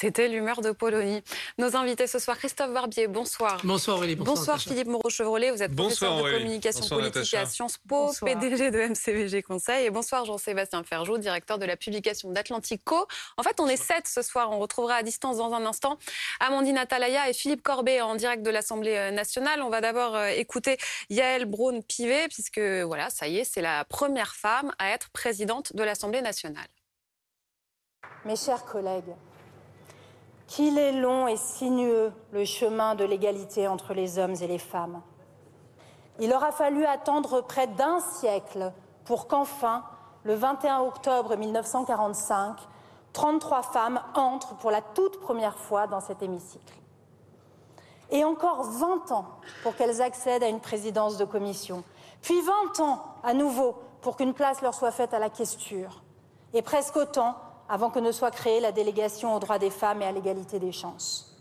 C'était l'humeur de Polonie. Nos invités ce soir, Christophe Barbier, bonsoir. Bonsoir Aurélie. Bonsoir, bonsoir Philippe Moreau-Chevrolet, vous êtes professeur de communication politique à Sciences Po, PDG de MCVG Conseil. Et bonsoir Jean-Sébastien Ferjou, directeur de la publication d'Atlantico. En fait, on est sept ce soir, on retrouvera à distance dans un instant Amandine Atalaya et Philippe Corbet en direct de l'Assemblée euh, nationale. On va d'abord euh, écouter Yael Braun-Pivet, puisque voilà, ça y est, c'est la première femme à être présidente de l'Assemblée nationale. Mes chers collègues, qu'il est long et sinueux le chemin de l'égalité entre les hommes et les femmes. Il aura fallu attendre près d'un siècle pour qu'enfin, le 21 octobre 1945, 33 femmes entrent pour la toute première fois dans cet hémicycle. Et encore 20 ans pour qu'elles accèdent à une présidence de commission. Puis 20 ans à nouveau pour qu'une place leur soit faite à la questure. Et presque autant avant que ne soit créée la délégation aux droits des femmes et à l'égalité des chances.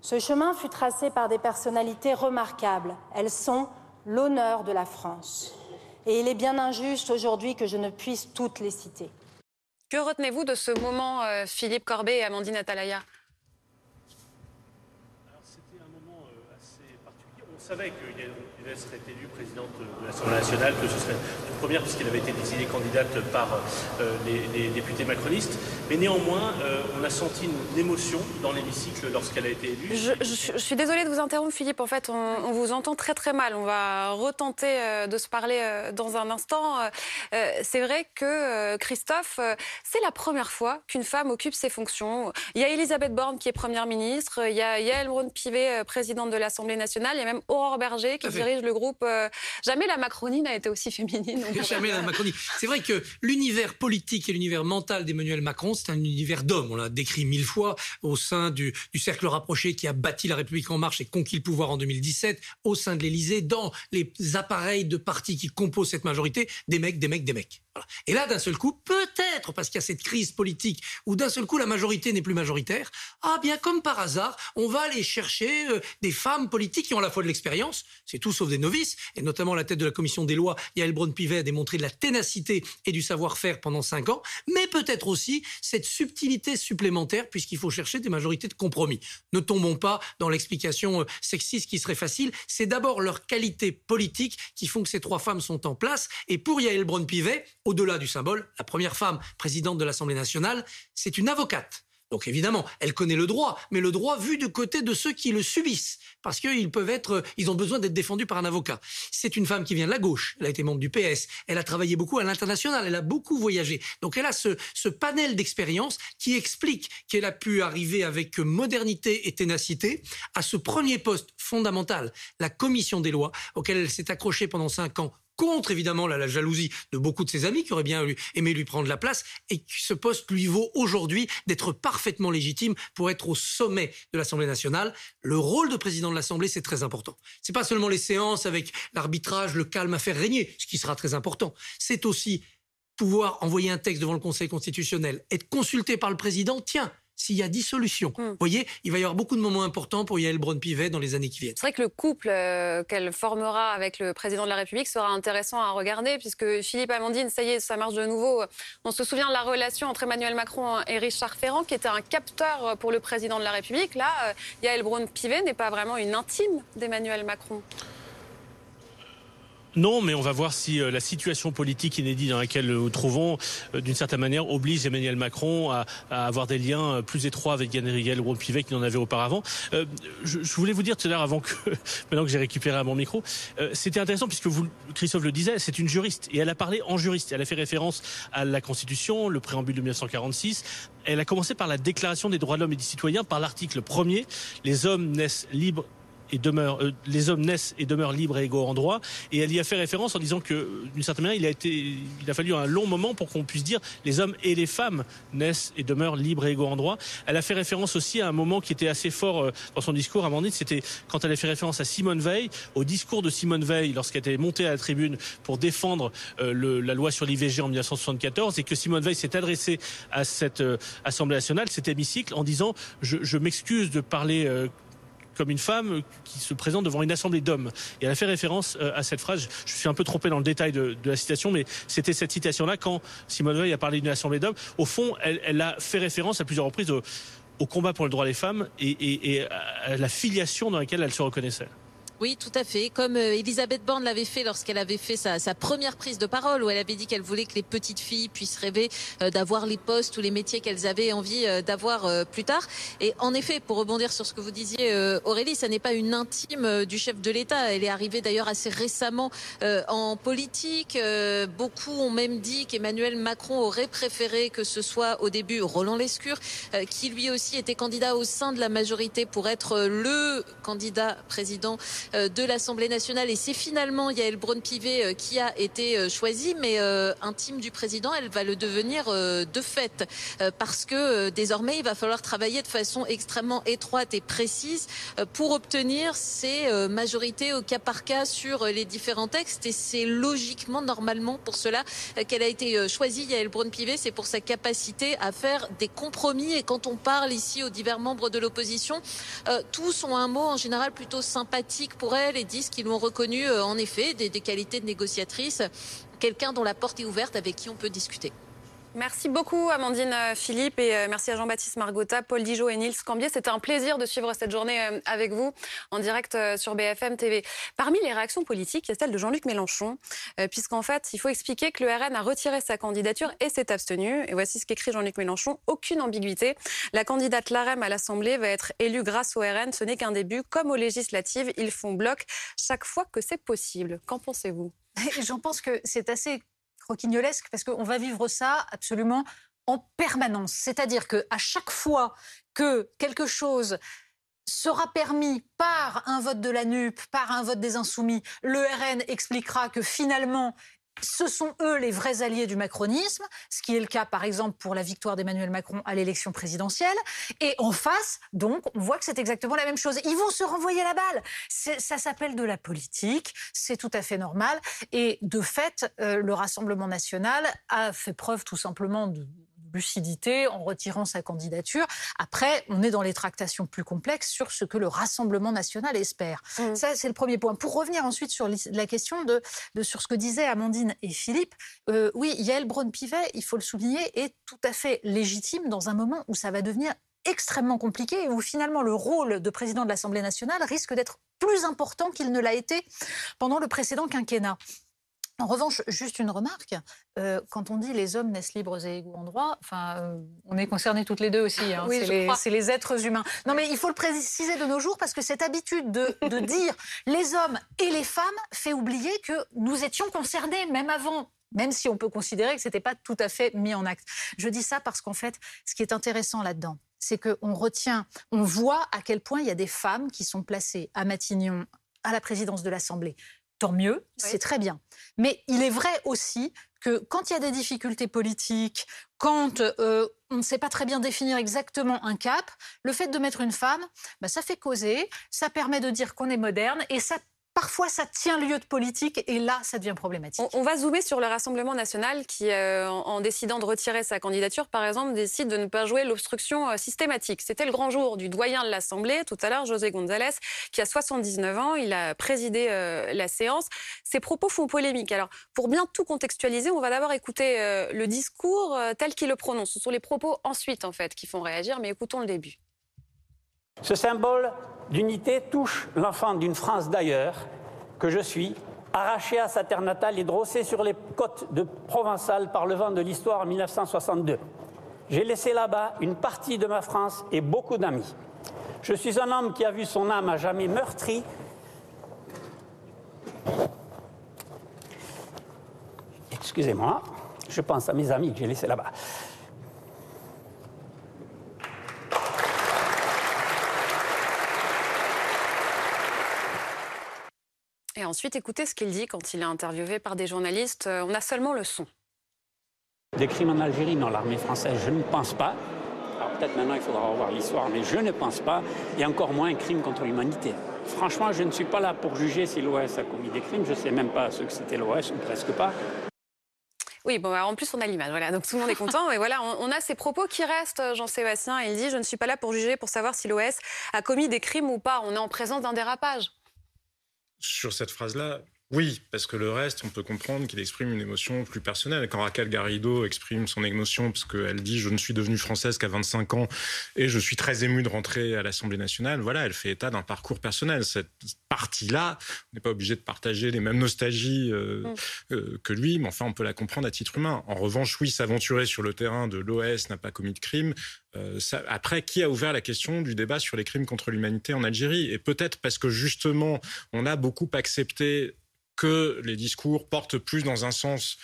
Ce chemin fut tracé par des personnalités remarquables. Elles sont l'honneur de la France. Et il est bien injuste aujourd'hui que je ne puisse toutes les citer. Que retenez-vous de ce moment, euh, Philippe Corbet et Amandine Atalaya? C'était un moment euh, assez particulier. On savait qu'il serait élue présidente de l'Assemblée nationale, que ce serait une première puisqu'elle avait été désignée candidate par euh, les, députés macronistes. Mais néanmoins, euh, on a senti une émotion dans l'hémicycle lorsqu'elle a été élue. Je, suis désolée de vous interrompre, Philippe. En fait, on, vous entend très très mal. On va retenter euh, de se parler dans un instant. c'est vrai que Christophe, c'est la première fois qu'une femme occupe ses fonctions. Il y a Elisabeth Borne qui est première ministre, il y a Yael Braun-Pivet, présidente de l'Assemblée nationale, il y a même Aurore Berger qui dirige le groupe. Euh, jamais la Macronie n'a été aussi féminine. Jamais la Macronie. C'est vrai que l'univers politique et l'univers mental d'Emmanuel Macron, c'est un univers d'hommes. On l'a décrit mille fois au sein du, cercle rapproché qui a bâti la République en marche et conquis le pouvoir en 2017, au sein de l'Élysée, dans les appareils de partis qui composent cette majorité, des mecs, des mecs, des mecs. Et là, d'un seul coup, peut-être parce qu'il y a cette crise politique où d'un seul coup la majorité n'est plus majoritaire, ah bien comme par hasard, on va aller chercher euh, des femmes politiques qui ont à la fois de l'expérience, c'est tout sauf des novices, et notamment la tête de la commission des lois, Yael Braun-Pivet a démontré de la ténacité et du savoir-faire pendant cinq ans, mais peut-être aussi cette subtilité supplémentaire puisqu'il faut chercher des majorités de compromis. Ne tombons pas dans l'explication euh, sexiste qui serait facile, c'est d'abord leur qualité politique qui font que ces trois femmes sont en place, et pour Yael Braun-Pivet, au-delà du symbole, la première femme présidente de l'Assemblée nationale, c'est une avocate. Donc évidemment, elle connaît le droit, mais le droit vu du côté de ceux qui le subissent, parce qu'ils peuvent être, ils ont besoin d'être défendus par un avocat. C'est une femme qui vient de la gauche, elle a été membre du PS, elle a travaillé beaucoup à l'international, elle a beaucoup voyagé. Donc elle a ce, ce panel d'expérience qui explique qu'elle a pu arriver avec modernité et ténacité à ce premier poste fondamental, la commission des lois, auquel elle s'est accrochée pendant cinq ans contre évidemment la, jalousie de beaucoup de ses amis qui auraient bien aimé lui prendre la place et que ce poste lui vaut aujourd'hui d'être parfaitement légitime pour être au sommet de l'Assemblée nationale. Le rôle de président de l'Assemblée, c'est très important. C'est pas seulement les séances avec l'arbitrage, le calme à faire régner, ce qui sera très important. C'est aussi pouvoir envoyer un texte devant le Conseil constitutionnel, être consulté par le président. Tiens, s'il y a dissolution. Hmm. Vous voyez, il va y avoir beaucoup de moments importants pour Yael Braun-Pivet dans les années qui viennent. C'est vrai que le couple euh, qu'elle formera avec le président de la République sera intéressant à regarder, puisque Philippe Amandine, ça y est, ça marche de nouveau. On se souvient de la relation entre Emmanuel Macron et Richard Ferrand, qui était un capteur pour le président de la République. Là, euh, Yael Braun-Pivet n'est pas vraiment une intime d'Emmanuel Macron. Non, mais on va voir si euh, la situation politique inédite dans laquelle nous trouvons, euh, d'une certaine manière, oblige Emmanuel Macron à, avoir des liens euh, plus étroits avec Yann Rigel ou Pivet qu'il n'en avait auparavant. je, voulais vous dire tout à l'heure, avant que, maintenant que j'ai récupéré mon micro, c'était intéressant puisque vous, Christophe le disait, c'est une juriste et elle a parlé en juriste. Elle a fait référence à la Constitution, le préambule de 1946. Elle a commencé par la Déclaration des droits de l'homme et des citoyens, par l'article premier. Les hommes naissent libres et demeure, euh, les hommes naissent et demeurent libres et égaux en droit. Et elle y a fait référence en disant que, d'une certaine manière, il a été, il a fallu un long moment pour qu'on puisse dire les hommes et les femmes naissent et demeurent libres et égaux en droit. Elle a fait référence aussi à un moment qui était assez fort euh, dans son discours, Amandine, c'était quand elle a fait référence à Simone Veil, au discours de Simone Veil lorsqu'elle était montée à la tribune pour défendre euh, le, la loi sur l'IVG en 1974 et que Simone Veil s'est adressée à cette Assemblée nationale, cet hémicycle, en disant je, je m'excuse de parler comme une femme qui se présente devant une assemblée d'hommes. Et elle a fait référence à cette phrase. Je suis un peu trompé dans le détail de, la citation, mais c'était cette citation-là quand Simone Veil a parlé d'une assemblée d'hommes. Au fond, elle, a fait référence à plusieurs reprises au, combat pour le droit des femmes et à la filiation dans laquelle elle se reconnaissait. Oui, tout à fait. Comme euh, Elisabeth Borne l'avait fait lorsqu'elle avait fait sa, première prise de parole, où elle avait dit qu'elle voulait que les petites filles puissent rêver euh, d'avoir les postes ou les métiers qu'elles avaient envie euh, d'avoir plus tard. Et en effet, pour rebondir sur ce que vous disiez, Aurélie, ça n'est pas une intime du chef de l'État. Elle est arrivée d'ailleurs assez récemment en politique. beaucoup ont même dit qu'Emmanuel Macron aurait préféré que ce soit au début Roland Lescure, qui lui aussi était candidat au sein de la majorité pour être le candidat président de l'Assemblée nationale. Et c'est finalement Yael Braun-Pivet euh, qui a été euh, choisie, mais intime du président, elle va le devenir de fait. Parce que désormais, il va falloir travailler de façon extrêmement étroite et précise pour obtenir ces majorités au cas par cas sur les différents textes. Et c'est logiquement, normalement, pour cela qu'elle a été choisie, Yael Braun-Pivet. C'est pour sa capacité à faire des compromis. Et quand on parle ici aux divers membres de l'opposition, tous ont un mot en général plutôt sympathique pour elle et disent qu'ils l'ont reconnu euh, en effet des qualités de négociatrice, quelqu'un dont la porte est ouverte avec qui on peut discuter. Merci beaucoup Amandine euh, Philippe et euh, merci à Jean-Baptiste Margotta, Paul Dijot et Nils Cambier. C'était un plaisir de suivre cette journée avec vous en direct sur BFM TV. Parmi les réactions politiques, il y a celle de Jean-Luc Mélenchon, puisqu'en fait, il faut expliquer que le RN a retiré sa candidature et s'est abstenu. Et voici ce qu'écrit Jean-Luc Mélenchon. Aucune ambiguïté. La candidate LAREM à l'Assemblée va être élue grâce au RN. Ce n'est qu'un début. Comme aux législatives, ils font bloc chaque fois que c'est possible. Qu'en pensez-vous? J'en pense que c'est assez parce qu'on va vivre ça absolument en permanence. C'est-à-dire qu'à chaque fois que quelque chose sera permis par un vote de la NUP, par un vote des Insoumis, le RN expliquera que finalement, ce sont eux les vrais alliés du macronisme, ce qui est le cas par exemple pour la victoire d'Emmanuel Macron à l'élection présidentielle. Et en face, donc, on voit que c'est exactement la même chose. Ils vont se renvoyer la balle. Ça s'appelle de la politique, c'est tout à fait normal. Et de fait, euh, le Rassemblement national a fait preuve tout simplement de lucidité en retirant sa candidature. Après, on est dans les tractations plus complexes sur ce que le Rassemblement national espère. Mmh. Ça, c'est le premier point. Pour revenir ensuite sur la question de, sur ce que disaient Amandine et Philippe, euh, oui, Yael Braun-Pivet, il faut le souligner, est tout à fait légitime dans un moment où ça va devenir extrêmement compliqué et où finalement le rôle de président de l'Assemblée nationale risque d'être plus important qu'il ne l'a été pendant le précédent quinquennat. En revanche, juste une remarque, euh, quand on dit les hommes naissent libres et égaux en droit, enfin, euh, on est concernés toutes les deux aussi, hein, c'est les, êtres humains. Non mais il faut le préciser de nos jours parce que cette habitude de, de dire les hommes et les femmes fait oublier que nous étions concernés même avant même si on peut considérer que ce n'était pas tout à fait mis en acte. Je dis ça parce qu'en fait, ce qui est intéressant là-dedans, c'est qu'on retient, on voit à quel point il y a des femmes qui sont placées à Matignon, à la présidence de l'Assemblée, tant mieux, c'est très bien. Mais il est vrai aussi que quand il y a des difficultés politiques, quand euh, on ne sait pas très bien définir exactement un cap, le fait de mettre une femme, bah, ça fait causer, ça permet de dire qu'on est moderne et ça parfois ça tient lieu de politique et là ça devient problématique. On, va zoomer sur le Rassemblement national qui, euh, en, décidant de retirer sa candidature, par exemple, décide de ne pas jouer l'obstruction euh, systématique. C'était le grand jour du doyen de l'Assemblée tout à l'heure, José González, qui a 79 ans, il a présidé euh, la séance. Ses propos font polémique. Alors, pour bien tout contextualiser, on va d'abord écouter le discours tel qu'il le prononce. Ce sont les propos ensuite, en fait, qui font réagir, mais écoutons le début. Ce symbole d'unité touche l'enfant d'une France d'ailleurs, que je suis, arraché à sa terre natale et drossé sur les côtes de Provençal par le vent de l'histoire en 1962. J'ai laissé là-bas une partie de ma France et beaucoup d'amis. Je suis un homme qui a vu son âme à jamais meurtrie. Excusez-moi, je pense à mes amis que j'ai laissés là-bas. Et ensuite, écoutez ce qu'il dit quand il est interviewé par des journalistes. Euh, on a seulement le son. Des crimes en Algérie, dans l'armée française, je ne pense pas. Alors peut-être maintenant il faudra revoir l'histoire, mais je ne pense pas. Et encore moins un crime contre l'humanité. Franchement, je ne suis pas là pour juger si l'OS a commis des crimes. Je ne sais même pas ce que c'était l'OS, ou presque pas. Oui, bon, bah, en plus, on a l'image, voilà, donc tout le monde est content. Et voilà, on, a ces propos qui restent, Jean-Sébastien. Il dit Je ne suis pas là pour juger, pour savoir si l'OS a commis des crimes ou pas. On est en présence d'un dérapage. Sur cette phrase-là, oui, parce que le reste, on peut comprendre qu'il exprime une émotion plus personnelle. Quand Raquel Garrido exprime son émotion, parce qu'elle dit Je ne suis devenue française qu'à 25 ans et je suis très émue de rentrer à l'Assemblée nationale, voilà, elle fait état d'un parcours personnel. Cette partie-là, on n'est pas obligé de partager les mêmes nostalgies euh, mm. euh, que lui, mais enfin, on peut la comprendre à titre humain. En revanche, oui, s'aventurer sur le terrain de l'OS n'a pas commis de crime. Euh, après, qui a ouvert la question du débat sur les crimes contre l'humanité en Algérie? Et peut-être parce que justement, on a beaucoup accepté que les discours portent plus dans un sens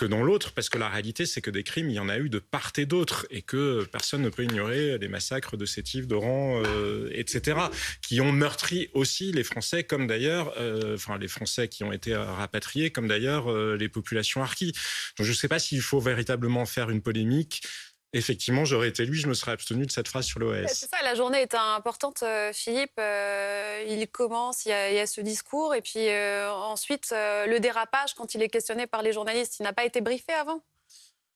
que dans l'autre, parce que la réalité, c'est que des crimes, il y en a eu de part et d'autre, et que personne ne peut ignorer les massacres de Sétif, d'Oran, euh, etc., qui ont meurtri aussi les Français, comme d'ailleurs, euh, enfin les Français qui ont été rapatriés, comme d'ailleurs euh, les populations harkis. Donc je ne sais pas s'il faut véritablement faire une polémique effectivement, j'aurais été lui, je me serais abstenu de cette phrase sur l'OS. C'est ça, la journée est importante, euh, Philippe. Euh, il commence, il y, a, ce discours, et puis euh, ensuite, le dérapage, quand il est questionné par les journalistes, il n'a pas été briefé avant?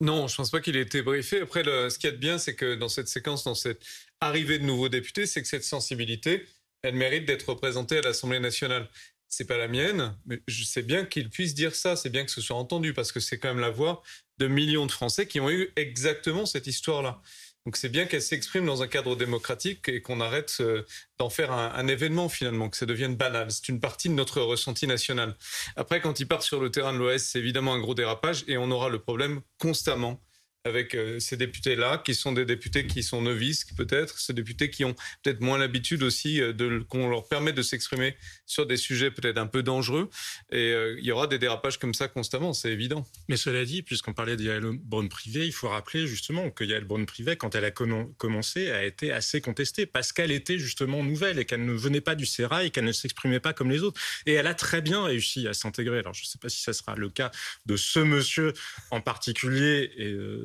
Non, je pense pas qu'il ait été briefé. Après, ce qui est bien, c'est que dans cette séquence, dans cette arrivée de nouveaux députés, c'est que cette sensibilité, elle mérite d'être représentée à l'Assemblée nationale c'est pas la mienne, mais je sais bien qu'il puisse dire ça, c'est bien que ce soit entendu, parce que c'est quand même la voix de millions de Français qui ont eu exactement cette histoire-là. Donc c'est bien qu'elle s'exprime dans un cadre démocratique et qu'on arrête euh, d'en faire un, événement finalement, que ça devienne banal. C'est une partie de notre ressenti national. Après, quand ils partent sur le terrain de l'OS, c'est évidemment un gros dérapage et on aura le problème constamment avec euh, ces députés-là, qui sont des députés qui sont novices peut-être, ces députés qui ont peut-être moins l'habitude aussi euh, qu'on leur permet de s'exprimer sur des sujets peut-être un peu dangereux. Et euh, il y aura des dérapages comme ça constamment, c'est évident. Mais cela dit, puisqu'on parlait de Yael Braun-Privé, il faut rappeler justement que Yael Braun-Privé, quand elle a commencé, a été assez contestée parce qu'elle était justement nouvelle et qu'elle ne venait pas du Sérail et qu'elle ne s'exprimait pas comme les autres. Et elle a très bien réussi à s'intégrer. Alors je ne sais pas si ça sera le cas de ce monsieur en particulier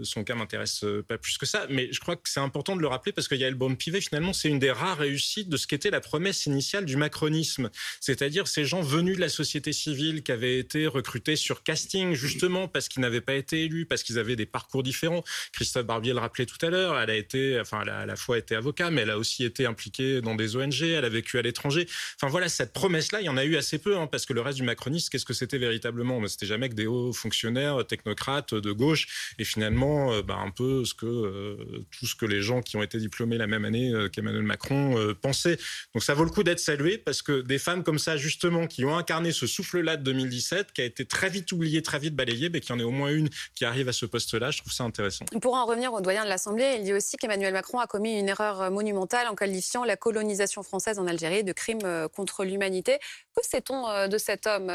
son cas m'intéresse euh, pas plus que ça, mais je crois que c'est important de le rappeler parce que Yael Braun-Pivet, finalement, c'est une des rares réussites de ce qu'était la promesse initiale du macronisme, c'est-à-dire ces gens venus de la société civile qui avaient été recrutés sur casting, justement parce qu'ils n'avaient pas été élus, parce qu'ils avaient des parcours différents. Christophe Barbier le rappelait tout à l'heure, elle a été, enfin, elle a à la fois été avocat, mais elle a aussi été impliquée dans des ONG, elle a vécu à l'étranger. Enfin voilà, cette promesse-là, il y en a eu assez peu, hein, parce que le reste du macronisme, qu'est-ce que c'était véritablement? C'était jamais que des hauts fonctionnaires, technocrates de gauche, et finalement, euh, bah, un peu ce que euh, tout ce que les gens qui ont été diplômés la même année euh, qu'Emmanuel Macron pensaient. Donc ça vaut le coup d'être salué parce que des femmes comme ça, justement, qui ont incarné ce souffle-là de 2017, qui a été très vite oublié, très vite balayé, mais qu'il y en ait au moins une qui arrive à ce poste-là, je trouve ça intéressant. Pour en revenir au doyen de l'Assemblée, il dit aussi qu'Emmanuel Macron a commis une erreur monumentale en qualifiant la colonisation française en Algérie de crime contre l'humanité. Que sait-on de cet homme?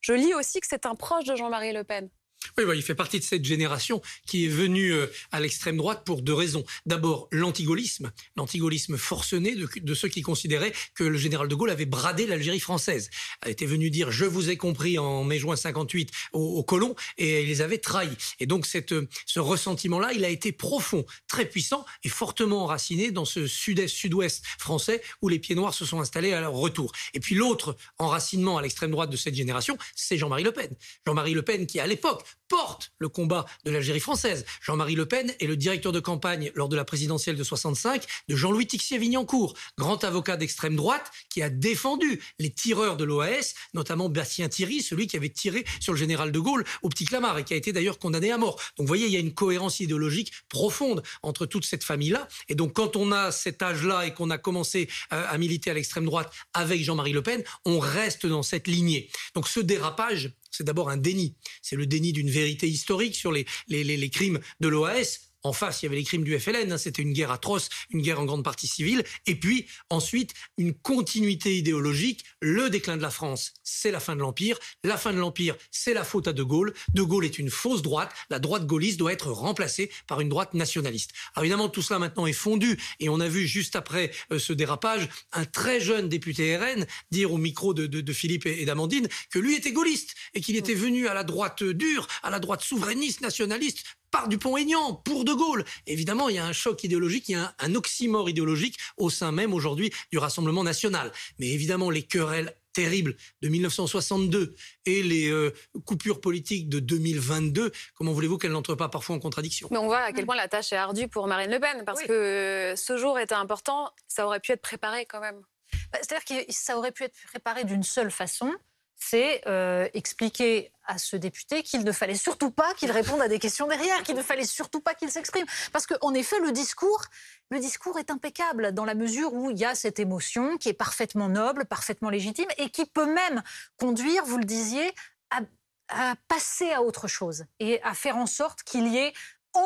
Je lis aussi que c'est un proche de Jean-Marie Le Pen. Oui, il fait partie de cette génération qui est venue euh, à l'extrême droite pour deux raisons. D'abord, l'antigaullisme, l'antigaullisme forcené de, ceux qui considéraient que le général de Gaulle avait bradé l'Algérie française. Il était venu dire je vous ai compris en mai-juin 58 aux, colons et il les avait trahis. Et donc ce ressentiment-là, il a été profond, très puissant et fortement enraciné dans ce sud-est, sud-ouest français où les pieds noirs se sont installés à leur retour. Et puis l'autre enracinement à l'extrême droite de cette génération, c'est Jean-Marie Le Pen. Jean-Marie Le Pen qui à l'époque porte le combat de l'Algérie française. Jean-Marie Le Pen est le directeur de campagne lors de la présidentielle de 65 de Jean-Louis Tixier-Vignancourt, grand avocat d'extrême droite qui a défendu les tireurs de l'OAS, notamment Bastien Thierry, celui qui avait tiré sur le général de Gaulle au Petit Clamart et qui a été d'ailleurs condamné à mort. Donc vous voyez, il y a une cohérence idéologique profonde entre toute cette famille-là. Et donc quand on a cet âge-là et qu'on a commencé euh, à militer à l'extrême droite avec Jean-Marie Le Pen, on reste dans cette lignée. Donc ce dérapage, c'est d'abord un déni. C'est le déni d'une vérité historique sur les, crimes de l'OAS en face, il y avait les crimes du FLN, hein, c'était une guerre atroce, une guerre en grande partie civile. Et puis, ensuite, une continuité idéologique. Le déclin de la France, c'est la fin de l'Empire. La fin de l'Empire, c'est la faute à De Gaulle. De Gaulle est une fausse droite. La droite gaulliste doit être remplacée par une droite nationaliste. Alors évidemment, tout cela maintenant est fondu. Et on a vu juste après euh, ce dérapage, un très jeune député RN dire au micro de, de Philippe et d'Amandine que lui était gaulliste et qu'il était venu à la droite dure, à la droite souverainiste, nationaliste, par Dupont-Aignan, pour De Gaulle. Évidemment, il y a un choc idéologique, il y a un, oxymore idéologique au sein même aujourd'hui du Rassemblement national. Mais évidemment, les querelles terribles de 1962 et les euh, coupures politiques de 2022, comment voulez-vous qu'elles n'entrent pas parfois en contradiction? Mais on voit à quel point la tâche est ardue pour Marine Le Pen, parce que ce jour était important, ça aurait pu être préparé quand même. Bah, c'est-à-dire que ça aurait pu être préparé d'une seule façon, c'est euh, expliquer à ce député qu'il ne fallait surtout pas qu'il réponde à des questions derrière, qu'il ne fallait surtout pas qu'il s'exprime. Parce qu'en effet, le discours, le discours est impeccable dans la mesure où il y a cette émotion qui est parfaitement noble, parfaitement légitime et qui peut même conduire, vous le disiez, à passer à autre chose et à faire en sorte qu'il y ait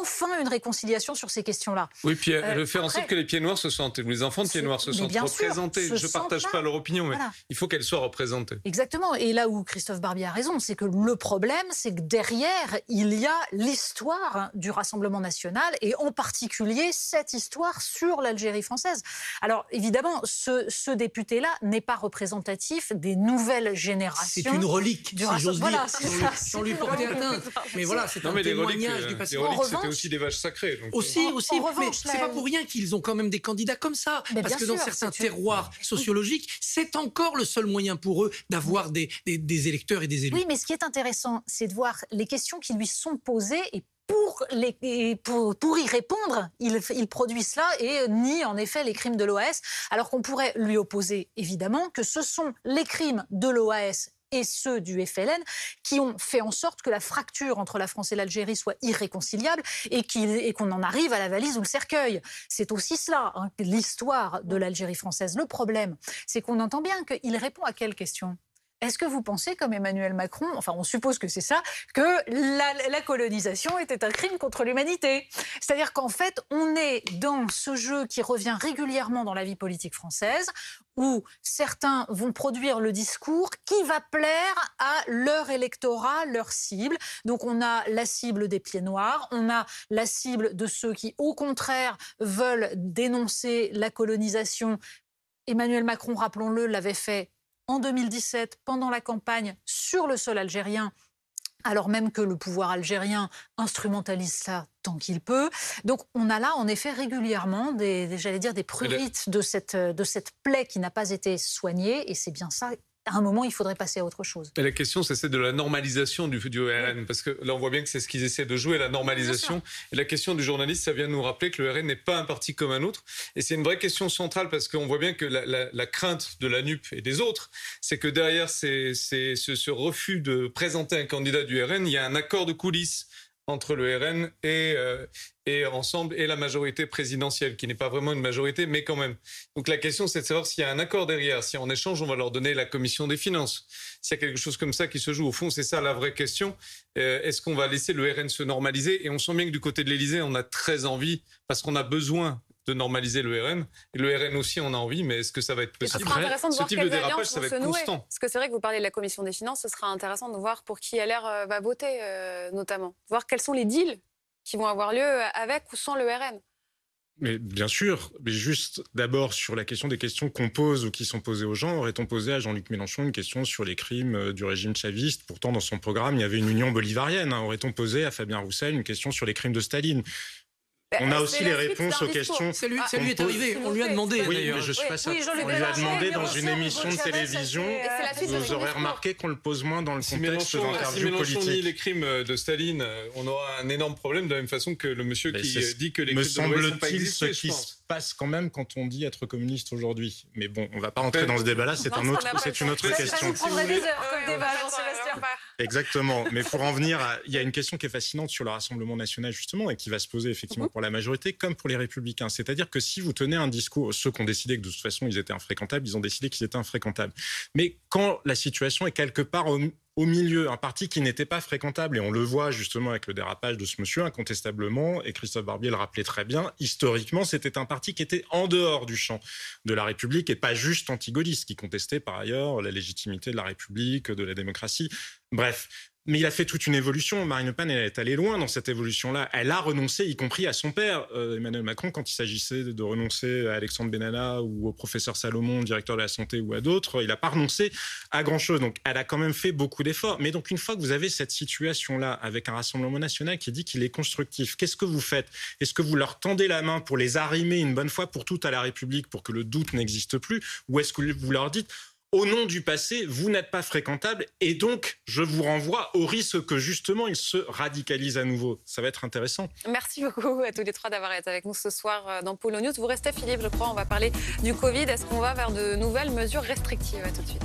enfin une réconciliation sur ces questions-là. Oui, puis euh, euh faire en sorte que les pieds noirs se sentent, les enfants de pieds noirs se sentent représentés. je ne partage pas leur opinion, mais il faut qu'elles soient représentées. Exactement. Et là où Christophe Barbier a raison, c'est que le problème, c'est que derrière, il y a l'histoire du Rassemblement national et en particulier cette histoire sur l'Algérie française. Alors évidemment, ce, ce député-là n'est pas représentatif des nouvelles générations. C'est une relique, du si j'ose dire, sans, lui porter atteinte. Mais voilà, c'est un témoignage du passé c'était aussi des vaches sacrées. Aussi, euh, aussi. mais c'est pas pour rien qu'ils ont quand même des candidats comme ça. parce que dans certains terroirs sociologiques, c'est encore le seul moyen pour eux d'avoir des, des, électeurs et des élus. Oui, mais ce qui est intéressant, c'est de voir les questions qui lui sont posées et pour, les, pour, pour, y répondre, il, il, produit cela et nie en effet les crimes de l'OAS, alors qu'on pourrait lui opposer évidemment que ce sont les crimes de l'OAS et ceux du FLN qui ont fait en sorte que la fracture entre la France et l'Algérie soit irréconciliable et qu'on en arrive à la valise ou le cercueil. C'est aussi cela, hein, l'histoire de l'Algérie française. Le problème, c'est qu'on entend bien qu'il répond à quelle question? Est-ce que vous pensez, comme Emmanuel Macron, enfin on suppose que c'est ça, que la, colonisation était un crime contre l'humanité? C'est-à-dire qu'en fait, on est dans ce jeu qui revient régulièrement dans la vie politique française, où certains vont produire le discours qui va plaire à leur électorat, leur cible. Donc on a la cible des pieds noirs, on a la cible de ceux qui, au contraire, veulent dénoncer la colonisation. Emmanuel Macron, rappelons-le, l'avait fait en 2017 pendant la campagne sur le sol algérien alors même que le pouvoir algérien instrumentalise ça tant qu'il peut. Donc on a là en effet régulièrement des, j'allais dire des prurites de cette, de cette plaie qui n'a pas été soignée et c'est bien ça à un moment, il faudrait passer à autre chose. La question, c'est celle de la normalisation du, du RN, parce que là, on voit bien que c'est ce qu'ils essaient de jouer, la normalisation. Et la question du journaliste, ça vient nous rappeler que le RN n'est pas un parti comme un autre. Et c'est une vraie question centrale, parce qu'on voit bien que la, crainte de la NUP et des autres, c'est que derrière ce, ce refus de présenter un candidat du RN, il y a un accord de coulisses entre le RN et, euh, et ensemble et la majorité présidentielle, qui n'est pas vraiment une majorité, mais quand même. Donc la question, c'est de savoir s'il y a un accord derrière, si en échange, on va leur donner la commission des finances, s'il y a quelque chose comme ça qui se joue. Au fond, c'est ça la vraie question. Euh, est-ce qu'on va laisser le RN se normaliser? Et on sent bien que du côté de l'Élysée, on a très envie, parce qu'on a besoin de normaliser le RN. Et le RN aussi, on a envie, mais est-ce que ça va être possible Ce type de dérapage, ça va être constant. Parce que c'est vrai que vous parlez de la commission des finances, ce sera intéressant de voir pour qui LR euh, va voter, euh, notamment. Voir quels sont les deals qui vont avoir lieu avec ou sans le RN. Mais bien sûr, mais juste d'abord sur la question des questions qu'on pose ou qui sont posées aux gens, aurait-on posé à Jean-Luc Mélenchon une question sur les crimes euh, du régime chaviste? Pourtant, dans son programme, il y avait une union bolivarienne. Hein. Aurait-on posé à Fabien Roussel une question sur les crimes de Staline? On a aussi les réponses aux questions. Ça lui, est arrivé, on lui a demandé. Oui, mais je suis pas oui, on lui a demandé dans une émission de télévision. Vous aurez remarqué qu'on le pose moins dans le contexte d'interview politique. Si nie les crimes de Staline, on aura un énorme problème de la même façon que le monsieur qui dit que les crimes de sont pas existés, ce qui se passe quand même quand on dit être communiste aujourd'hui. Mais bon, on ne va pas rentrer dans ce débat-là, c'est un autre, c'est une autre question. Exactement. Mais pour en venir, il y a une question qui est fascinante sur le Rassemblement national justement et qui va se poser effectivement mhm. pour la majorité comme pour les républicains. C'est-à-dire que si vous tenez un discours, ceux qui ont décidé que de toute façon ils étaient infréquentables, ils ont décidé qu'ils étaient infréquentables. Mais quand la situation est quelque part au, au milieu, un parti qui n'était pas fréquentable, et on le voit justement avec le dérapage de ce monsieur, incontestablement, et Christophe Barbier le rappelait très bien, historiquement, c'était un parti qui était en dehors du champ de la République et pas juste anti-gaulliste, qui contestait par ailleurs la légitimité de la République, de la démocratie. Bref, mais il a fait toute une évolution. Marine Le Pen, elle est allée loin dans cette évolution-là. Elle a renoncé, y compris à son père, euh, Emmanuel Macron, quand il s'agissait de renoncer à Alexandre Benalla ou au professeur Salomon, directeur de la santé, ou à d'autres. Il n'a pas renoncé à grand-chose. Donc, elle a quand même fait beaucoup d'efforts. Mais donc, une fois que vous avez cette situation-là, avec un Rassemblement national qui dit qu'il est constructif, qu'est-ce que vous faites? Est-ce que vous leur tendez la main pour les arrimer une bonne fois pour toutes à la République, pour que le doute n'existe plus? Ou est-ce que vous leur dites au nom du passé, vous n'êtes pas fréquentable et donc je vous renvoie au risque que justement il se radicalise à nouveau. Ça va être intéressant. Merci beaucoup à tous les trois d'avoir été avec nous ce soir euh, dans Polo News. Vous restez Philippe, je crois, on va parler du Covid. Est-ce qu'on va vers de nouvelles mesures restrictives? À tout de suite.